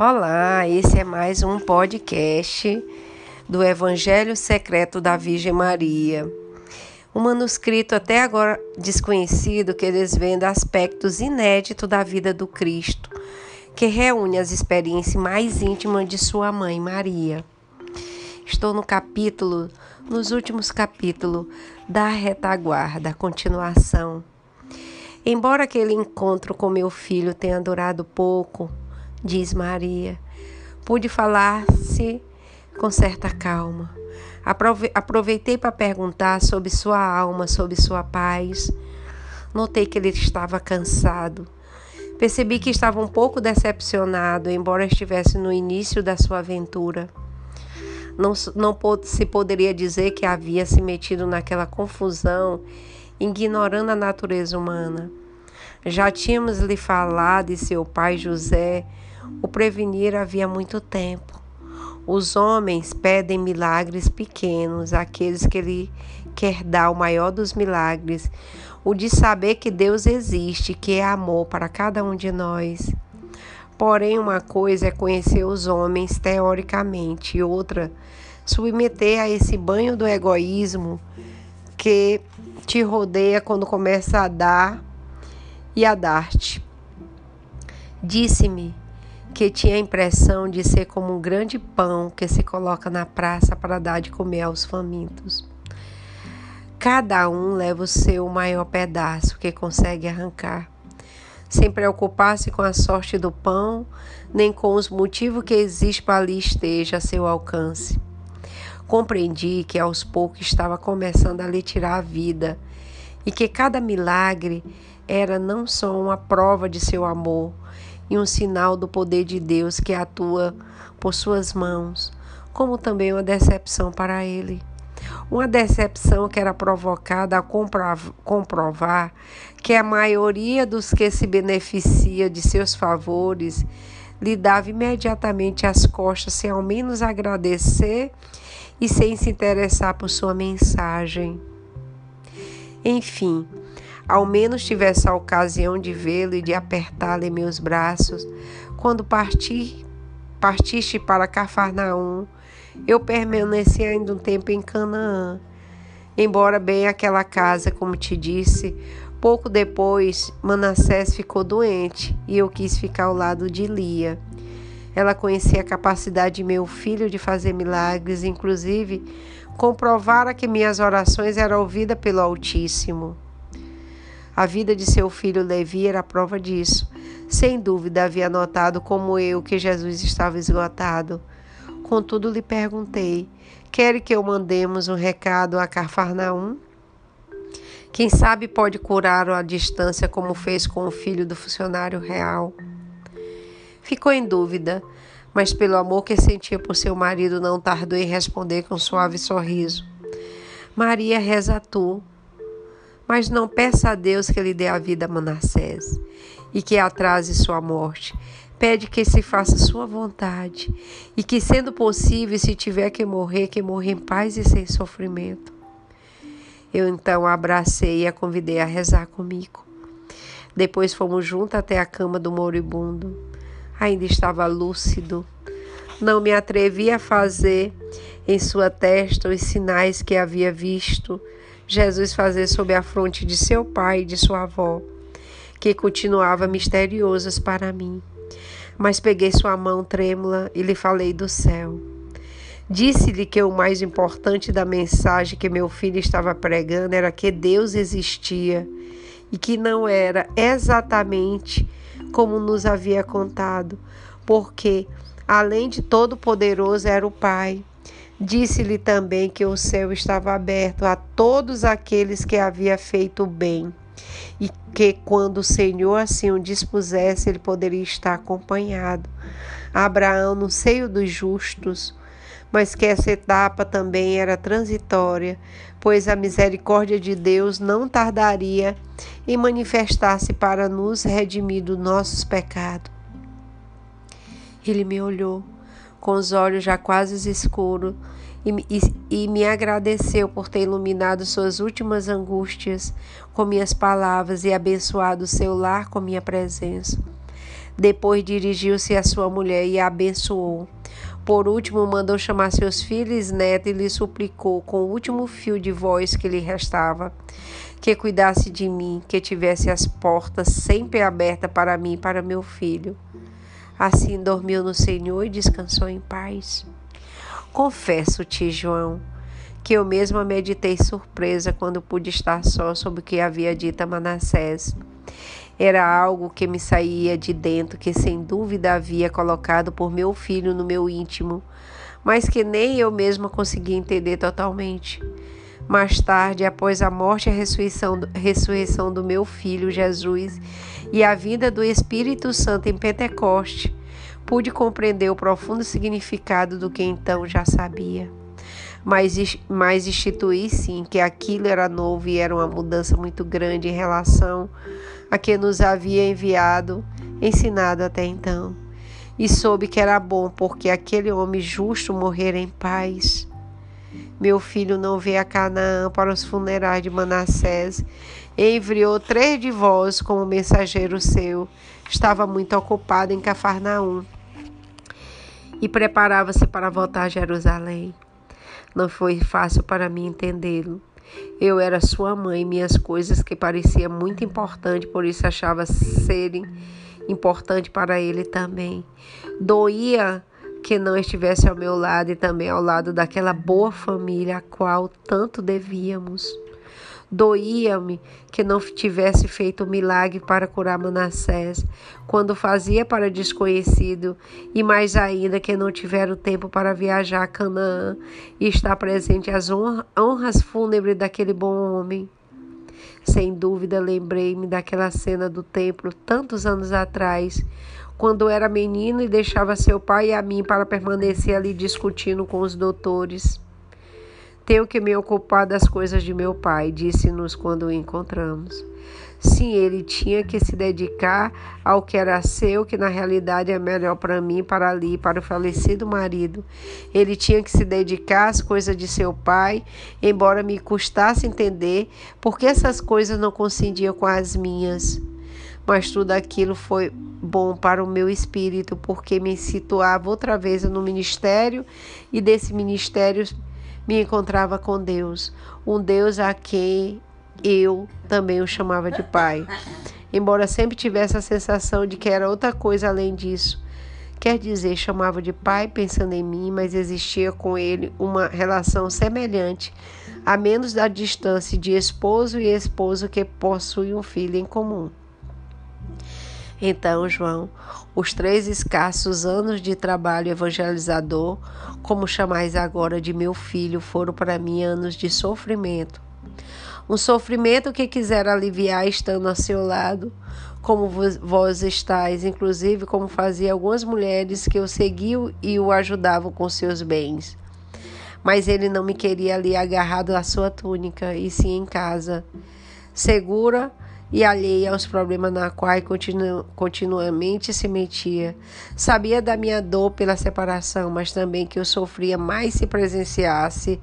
Olá, esse é mais um podcast do Evangelho Secreto da Virgem Maria. Um manuscrito até agora desconhecido que desvenda aspectos inéditos da vida do Cristo, que reúne as experiências mais íntimas de sua mãe Maria. Estou no capítulo, nos últimos capítulos da retaguarda, continuação. Embora aquele encontro com meu filho tenha durado pouco, diz Maria. Pude falar-se com certa calma. Aproveitei para perguntar sobre sua alma, sobre sua paz. Notei que ele estava cansado. Percebi que estava um pouco decepcionado, embora estivesse no início da sua aventura. Não, não se poderia dizer que havia se metido naquela confusão, ignorando a natureza humana. Já tínhamos lhe falado de seu pai José o prevenir havia muito tempo. Os homens pedem milagres pequenos, aqueles que ele quer dar o maior dos milagres, o de saber que Deus existe, que é amor para cada um de nós. Porém, uma coisa é conhecer os homens teoricamente, e outra, submeter a esse banho do egoísmo que te rodeia quando começa a dar e a dar-te. Disse-me que tinha a impressão de ser como um grande pão que se coloca na praça para dar de comer aos famintos. Cada um leva o seu maior pedaço que consegue arrancar, sem preocupar-se com a sorte do pão, nem com os motivos que existe para ali esteja a seu alcance. Compreendi que aos poucos estava começando a lhe tirar a vida e que cada milagre era não só uma prova de seu amor, e um sinal do poder de Deus que atua por suas mãos, como também uma decepção para ele. Uma decepção que era provocada a comprovar que a maioria dos que se beneficia de seus favores lhe dava imediatamente as costas sem ao menos agradecer e sem se interessar por sua mensagem. Enfim, ao menos tivesse a ocasião de vê-lo e de apertá-lo em meus braços. Quando parti, partiste para Cafarnaum, eu permaneci ainda um tempo em Canaã. Embora bem aquela casa, como te disse, pouco depois Manassés ficou doente e eu quis ficar ao lado de Lia. Ela conhecia a capacidade de meu filho de fazer milagres, inclusive comprovara que minhas orações eram ouvidas pelo Altíssimo. A vida de seu filho Levi era prova disso. Sem dúvida havia notado como eu que Jesus estava esgotado. Contudo, lhe perguntei: Quer que eu mandemos um recado a Cafarnaum? Quem sabe pode curar-o à distância, como fez com o filho do funcionário real. Ficou em dúvida, mas pelo amor que sentia por seu marido, não tardou em responder com um suave sorriso. Maria reza tu, mas não peça a Deus que lhe dê a vida a Manassés e que atrase sua morte. Pede que se faça sua vontade e que, sendo possível, se tiver que morrer, que morra em paz e sem sofrimento. Eu então a abracei e a convidei a rezar comigo. Depois fomos juntos até a cama do moribundo. Ainda estava lúcido. Não me atrevi a fazer em sua testa os sinais que havia visto Jesus fazer sob a fronte de seu pai e de sua avó, que continuava misteriosas para mim. Mas peguei sua mão trêmula e lhe falei do céu. Disse-lhe que o mais importante da mensagem que meu filho estava pregando era que Deus existia e que não era exatamente como nos havia contado, porque, além de todo-poderoso, era o Pai Disse-lhe também que o céu estava aberto a todos aqueles que havia feito bem, e que quando o Senhor assim o dispusesse, ele poderia estar acompanhado. Abraão no seio dos justos, mas que essa etapa também era transitória, pois a misericórdia de Deus não tardaria em manifestar-se para nos redimir dos nossos pecados. Ele me olhou com os olhos já quase escuros, e, e, e, me agradeceu por ter iluminado suas últimas angústias com minhas palavras e abençoado seu lar com minha presença. Depois dirigiu-se à sua mulher e a abençoou. Por último, mandou chamar seus filhos e netos e lhe suplicou, com o último fio de voz que lhe restava, que cuidasse de mim, que tivesse as portas sempre abertas para mim e para meu filho. Assim dormiu no Senhor e descansou em paz. Confesso-te, João, que eu mesma meditei surpresa quando pude estar só sobre o que havia dito a Manassés. Era algo que me saía de dentro, que sem dúvida havia colocado por meu filho no meu íntimo, mas que nem eu mesma conseguia entender totalmente. Mais tarde, após a morte e a ressurreição, ressurreição do meu filho Jesus e a vinda do Espírito Santo em Pentecoste, pude compreender o profundo significado do que então já sabia. Mas, mas instituí sim que aquilo era novo e era uma mudança muito grande em relação a que nos havia enviado, ensinado até então. E soube que era bom, porque aquele homem justo morrera em paz. Meu filho não veio a Canaã para os funerais de Manassés. Enviou três de vós como mensageiro seu. Estava muito ocupado em Cafarnaum e preparava-se para voltar a Jerusalém. Não foi fácil para mim entendê-lo. Eu era sua mãe, minhas coisas que parecia muito importante, por isso achava serem importante para ele também. Doía que não estivesse ao meu lado e também ao lado daquela boa família a qual tanto devíamos. Doía-me que não tivesse feito o milagre para curar Manassés, quando fazia para desconhecido, e mais ainda que não tivera o tempo para viajar a Canaã e estar presente às honras fúnebres daquele bom homem. Sem dúvida, lembrei-me daquela cena do templo tantos anos atrás, quando era menino e deixava seu pai e a mim para permanecer ali discutindo com os doutores. Tenho que me ocupar das coisas de meu pai, disse-nos quando o encontramos. Sim, ele tinha que se dedicar ao que era seu, que na realidade é melhor para mim, para ali, para o falecido marido. Ele tinha que se dedicar às coisas de seu pai, embora me custasse entender porque essas coisas não coincidiam com as minhas. Mas tudo aquilo foi bom para o meu espírito, porque me situava outra vez no ministério e desse ministério me encontrava com Deus, um Deus a quem eu também o chamava de Pai. Embora sempre tivesse a sensação de que era outra coisa além disso. Quer dizer, chamava de pai pensando em mim, mas existia com ele uma relação semelhante, a menos da distância de esposo e esposo que possuem um filho em comum. Então, João, os três escassos anos de trabalho evangelizador, como chamais agora de meu filho, foram para mim anos de sofrimento. Um sofrimento que quisera aliviar estando a seu lado, como vós estáis, inclusive como fazia algumas mulheres que o seguiam e o ajudavam com seus bens. Mas ele não me queria ali agarrado à sua túnica, e sim em casa, segura e alheia aos problemas na qual continu, continuamente se metia. Sabia da minha dor pela separação, mas também que eu sofria mais se presenciasse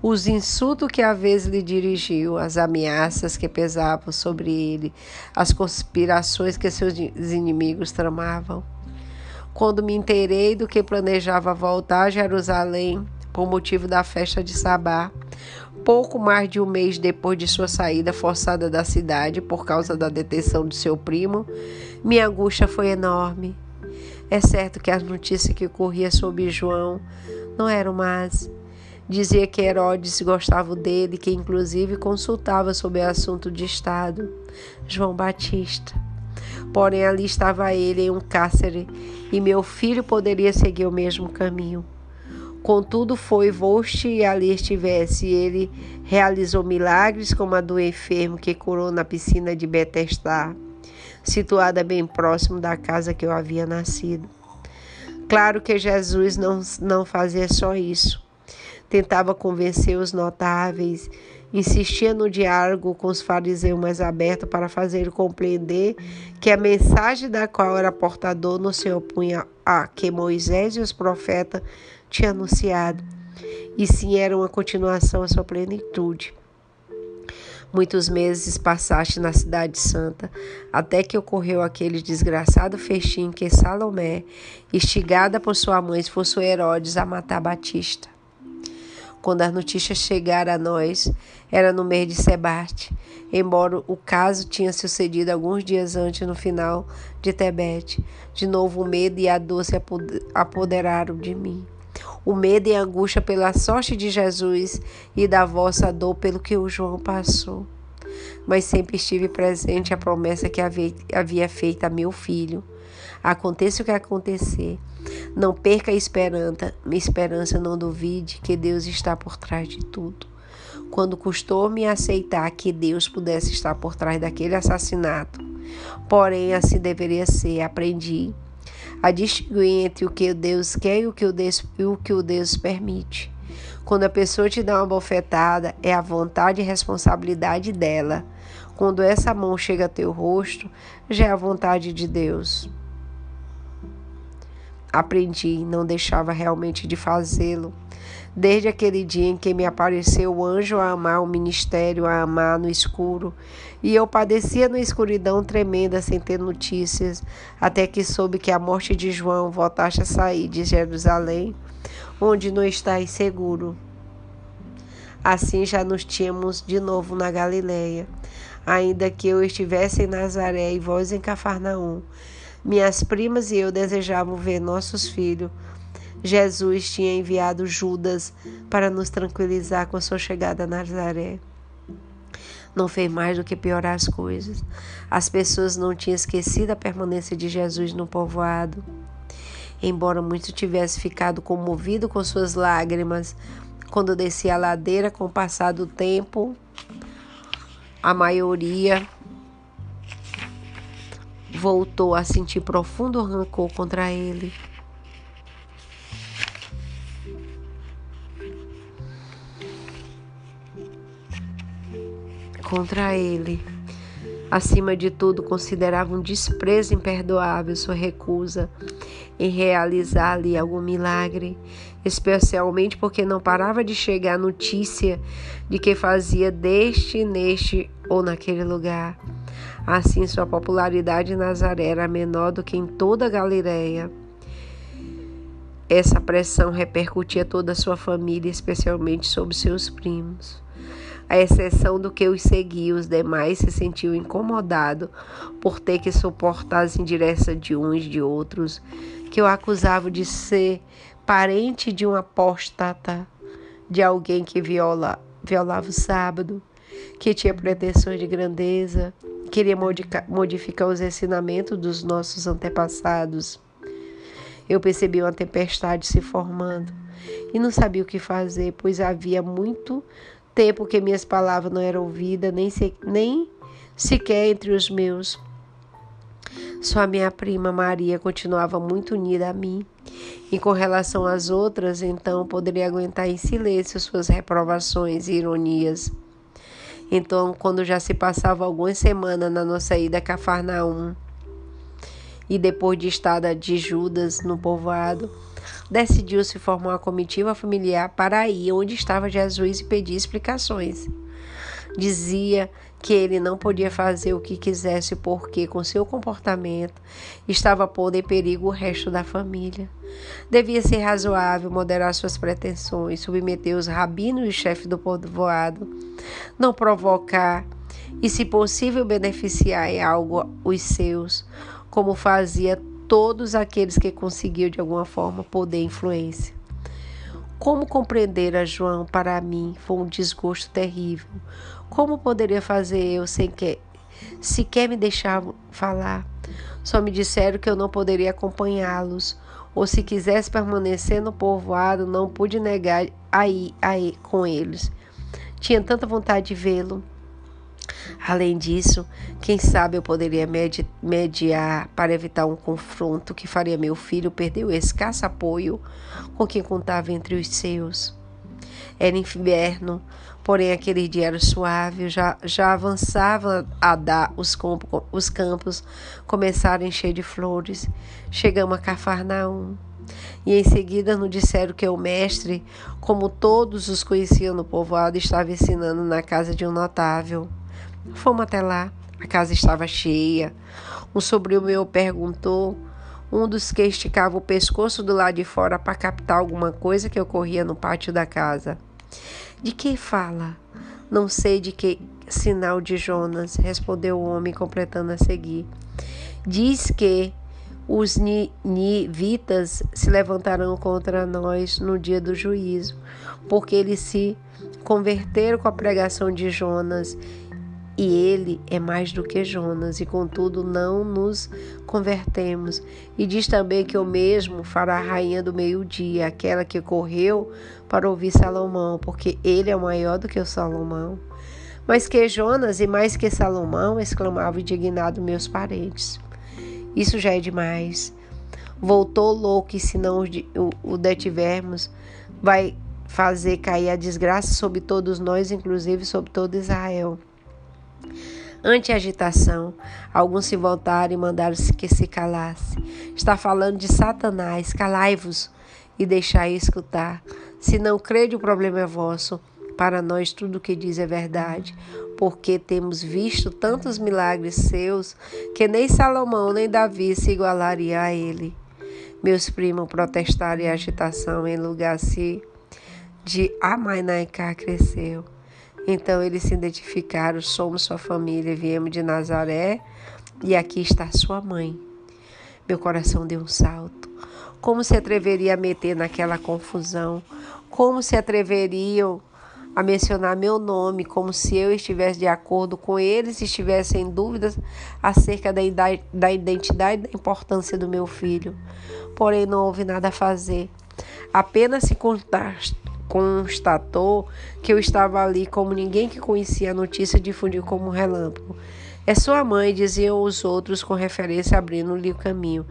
os insultos que às vezes lhe dirigiu, as ameaças que pesavam sobre ele, as conspirações que seus inimigos tramavam. Quando me inteirei do que planejava voltar a Jerusalém por motivo da festa de Sabá, pouco mais de um mês depois de sua saída forçada da cidade por causa da detenção de seu primo, minha angústia foi enorme. É certo que as notícias que corriam sobre João não eram más. Dizia que Herodes gostava dele, que inclusive consultava sobre assunto de Estado, João Batista. Porém, ali estava ele em um cárcere e meu filho poderia seguir o mesmo caminho. Contudo, foi voste e ali estivesse. Ele realizou milagres, como a do enfermo que curou na piscina de Betesda, situada bem próximo da casa que eu havia nascido. Claro que Jesus não, não fazia só isso. Tentava convencer os notáveis, insistia no diálogo com os fariseus mais aberto para fazer compreender que a mensagem da qual era portador não se opunha a que Moisés e os profetas tinha anunciado, e sim era uma continuação à sua plenitude. Muitos meses passaste na Cidade Santa, até que ocorreu aquele desgraçado festim que Salomé, instigada por sua mãe, forçou Herodes a matar Batista. Quando as notícias chegaram a nós, era no mês de Sebate, embora o caso tinha sucedido alguns dias antes no final de Tebete. De novo o medo e a dor se apoderaram de mim. O medo e a angústia pela sorte de Jesus e da vossa dor pelo que o João passou. Mas sempre estive presente a promessa que havia feito a meu filho. Aconteça o que acontecer, não perca a esperança, esperança não duvide que Deus está por trás de tudo. Quando custou-me aceitar que Deus pudesse estar por trás daquele assassinato, porém assim deveria ser, aprendi a distinguir entre o que Deus quer e o que o Deus, o que o Deus permite. Quando a pessoa te dá uma bofetada, é a vontade e responsabilidade dela. Quando essa mão chega a teu rosto, já é a vontade de Deus. Aprendi, não deixava realmente de fazê-lo. Desde aquele dia em que me apareceu o anjo a amar o ministério, a amar no escuro, e eu padecia na escuridão tremenda sem ter notícias, até que soube que a morte de João voltaste a sair de Jerusalém, onde não estás seguro. Assim já nos tínhamos de novo na Galileia, ainda que eu estivesse em Nazaré e vós em Cafarnaum. Minhas primas e eu desejavam ver nossos filhos. Jesus tinha enviado Judas para nos tranquilizar com a sua chegada a Nazaré. Não fez mais do que piorar as coisas. As pessoas não tinham esquecido a permanência de Jesus no povoado. Embora muito tivesse ficado comovido com suas lágrimas quando descia a ladeira com o passar do tempo, a maioria voltou a sentir profundo rancor contra ele. Contra ele. Acima de tudo, considerava um desprezo imperdoável sua recusa em realizar ali algum milagre, especialmente porque não parava de chegar notícia de que fazia deste, neste ou naquele lugar. Assim, sua popularidade em Nazaré era menor do que em toda a Galiléia. Essa pressão repercutia toda a sua família, especialmente sobre seus primos. À exceção do que os seguia, os demais se sentiam incomodados por ter que suportar as indireções de uns de outros, que o acusavam de ser parente de um apóstata, de alguém que viola, violava o sábado, que tinha pretensões de grandeza, queria modificar os ensinamentos dos nossos antepassados. Eu percebi uma tempestade se formando e não sabia o que fazer, pois havia muito tempo que minhas palavras não eram ouvidas, nem, se, nem sequer entre os meus. Só a minha prima Maria continuava muito unida a mim. E com relação às outras, então poderia aguentar em silêncio suas reprovações e ironias. Então, quando já se passava algumas semanas na nossa ida a Cafarnaum, e depois de estada de Judas no povoado, decidiu-se formar uma comitiva familiar para ir onde estava Jesus e pedir explicações. Dizia que ele não podia fazer o que quisesse porque, com seu comportamento, estava pondo em perigo o resto da família. Devia ser razoável, moderar suas pretensões, submeter os rabinos e chefes do povoado, não provocar e, se possível, beneficiar em algo os seus, como fazia todos aqueles que conseguiam de alguma forma poder influência. Como compreender a João para mim foi um desgosto terrível. Como poderia fazer eu sem que sequer me deixar falar? Só me disseram que eu não poderia acompanhá-los, ou se quisesse permanecer no povoado, não pude negar aí aí com eles. Tinha tanta vontade de vê-lo. Além disso, quem sabe eu poderia medi mediar para evitar um confronto que faria meu filho perder o escasso apoio com quem contava entre os seus. Era inverno, porém aquele dia era suave, já, já avançava a dar os, os campos, começaram a encher de flores. Chegamos a Cafarnaum. E em seguida nos disseram que o mestre, como todos os conheciam no povoado, estava ensinando na casa de um notável. Fomos até lá. A casa estava cheia. Um sobrinho meu perguntou, um dos que esticava o pescoço do lado de fora para captar alguma coisa que ocorria no pátio da casa. De que fala? Não sei de que sinal de Jonas, respondeu o homem, completando a seguir. Diz que os nivitas se levantarão contra nós no dia do juízo, porque eles se converteram com a pregação de Jonas e ele é mais do que Jonas, e contudo não nos convertemos. E diz também que o mesmo fará a rainha do meio-dia, aquela que correu para ouvir Salomão, porque ele é maior do que o Salomão. Mas que Jonas e mais que Salomão, exclamavam indignado meus parentes. Isso já é demais. Voltou louco e se não o detivermos, vai fazer cair a desgraça sobre todos nós, inclusive sobre todo Israel. Ante a agitação, alguns se voltaram e mandaram que se calasse. Está falando de Satanás, calai-vos e deixai escutar. Se não crede, o problema é vosso. Para nós, tudo o que diz é verdade, porque temos visto tantos milagres seus que nem Salomão nem Davi se igualaria a ele. Meus primos protestaram e a agitação em lugar-se de Amainaiká cresceu. Então eles se identificaram: somos sua família, viemos de Nazaré e aqui está sua mãe. Meu coração deu um salto. Como se atreveria a meter naquela confusão? Como se atreveriam a mencionar meu nome, como se eu estivesse de acordo com eles e estivessem dúvidas acerca da, da identidade e da importância do meu filho? Porém, não houve nada a fazer. Apenas se constatou que eu estava ali como ninguém que conhecia a notícia difundiu como um relâmpago. É sua mãe, diziam os outros com referência abrindo-lhe o caminho.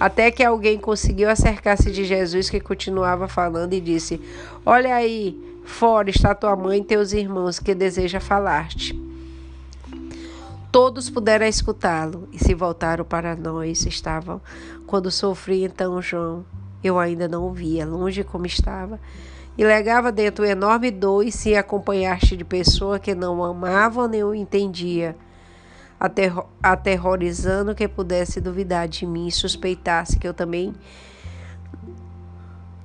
Até que alguém conseguiu acercar-se de Jesus, que continuava falando, e disse: Olha aí, fora está tua mãe e teus irmãos, que deseja falar-te. Todos puderam escutá-lo e se voltaram para nós. Estavam quando sofri então João. Eu ainda não o via, longe como estava e legava dentro enorme dor e se acompanhaste de pessoa que não amava nem o entendia, aterro aterrorizando que pudesse duvidar de mim e suspeitasse que eu também,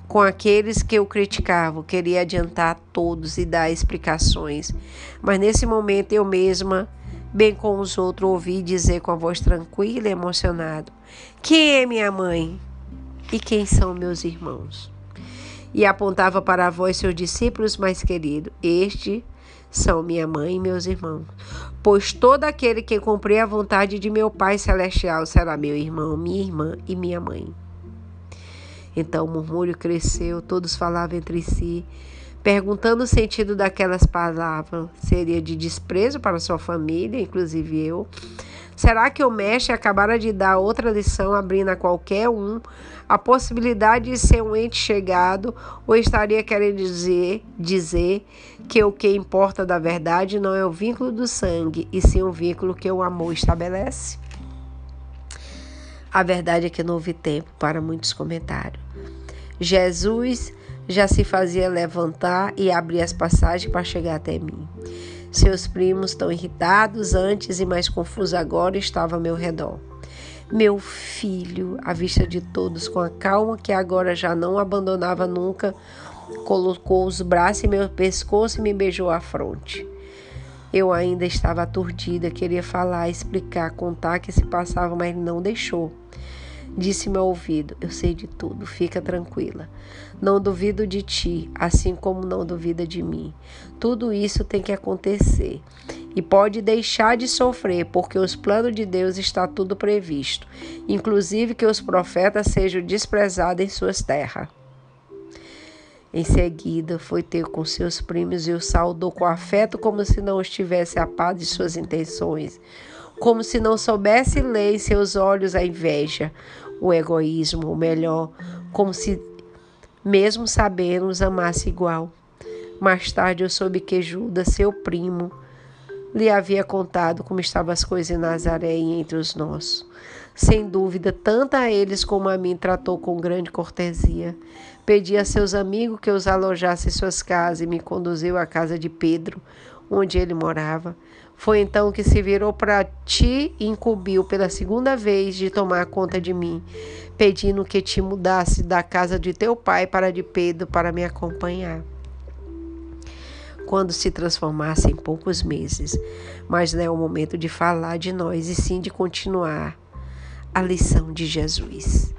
com aqueles que eu criticava, queria adiantar todos e dar explicações. Mas nesse momento eu mesma, bem com os outros, ouvi dizer com a voz tranquila e emocionada: Quem é minha mãe? E quem são meus irmãos? E apontava para voz seus discípulos mais queridos: Este são minha mãe e meus irmãos. Pois todo aquele que cumprir a vontade de meu Pai Celestial será meu irmão, minha irmã e minha mãe. Então o murmúrio cresceu, todos falavam entre si, perguntando o sentido daquelas palavras. Seria de desprezo para sua família, inclusive eu. Será que o mestre acabara de dar outra lição, abrindo a qualquer um a possibilidade de ser um ente chegado, ou estaria querendo dizer, dizer que o que importa da verdade não é o vínculo do sangue, e sim o vínculo que o amor estabelece? A verdade é que não houve tempo para muitos comentários. Jesus já se fazia levantar e abrir as passagens para chegar até mim. Seus primos, tão irritados antes e mais confusos agora, estavam ao meu redor. Meu filho, à vista de todos, com a calma que agora já não abandonava nunca, colocou os braços em meu pescoço e me beijou a fronte. Eu ainda estava aturdida, queria falar, explicar, contar que se passava, mas não deixou. Disse-me ao ouvido: Eu sei de tudo, fica tranquila. Não duvido de ti, assim como não duvida de mim. Tudo isso tem que acontecer. E pode deixar de sofrer, porque os planos de Deus está tudo previsto, inclusive que os profetas sejam desprezados em suas terras. Em seguida, foi ter com seus primos e o saudou com afeto, como se não estivesse a par de suas intenções, como se não soubesse ler em seus olhos a inveja, o egoísmo, ou melhor, como se, mesmo sabendo, os amasse igual. Mais tarde eu soube que Judas, seu primo, lhe havia contado como estavam as coisas em Nazaré e entre os nossos. Sem dúvida, tanto a eles como a mim tratou com grande cortesia. Pedi a seus amigos que os alojassem em suas casas e me conduziu à casa de Pedro, onde ele morava. Foi então que se virou para ti e incumbiu pela segunda vez de tomar conta de mim, pedindo que te mudasse da casa de teu pai para de Pedro para me acompanhar quando se transformasse em poucos meses. Mas não é o momento de falar de nós, e sim de continuar a lição de Jesus.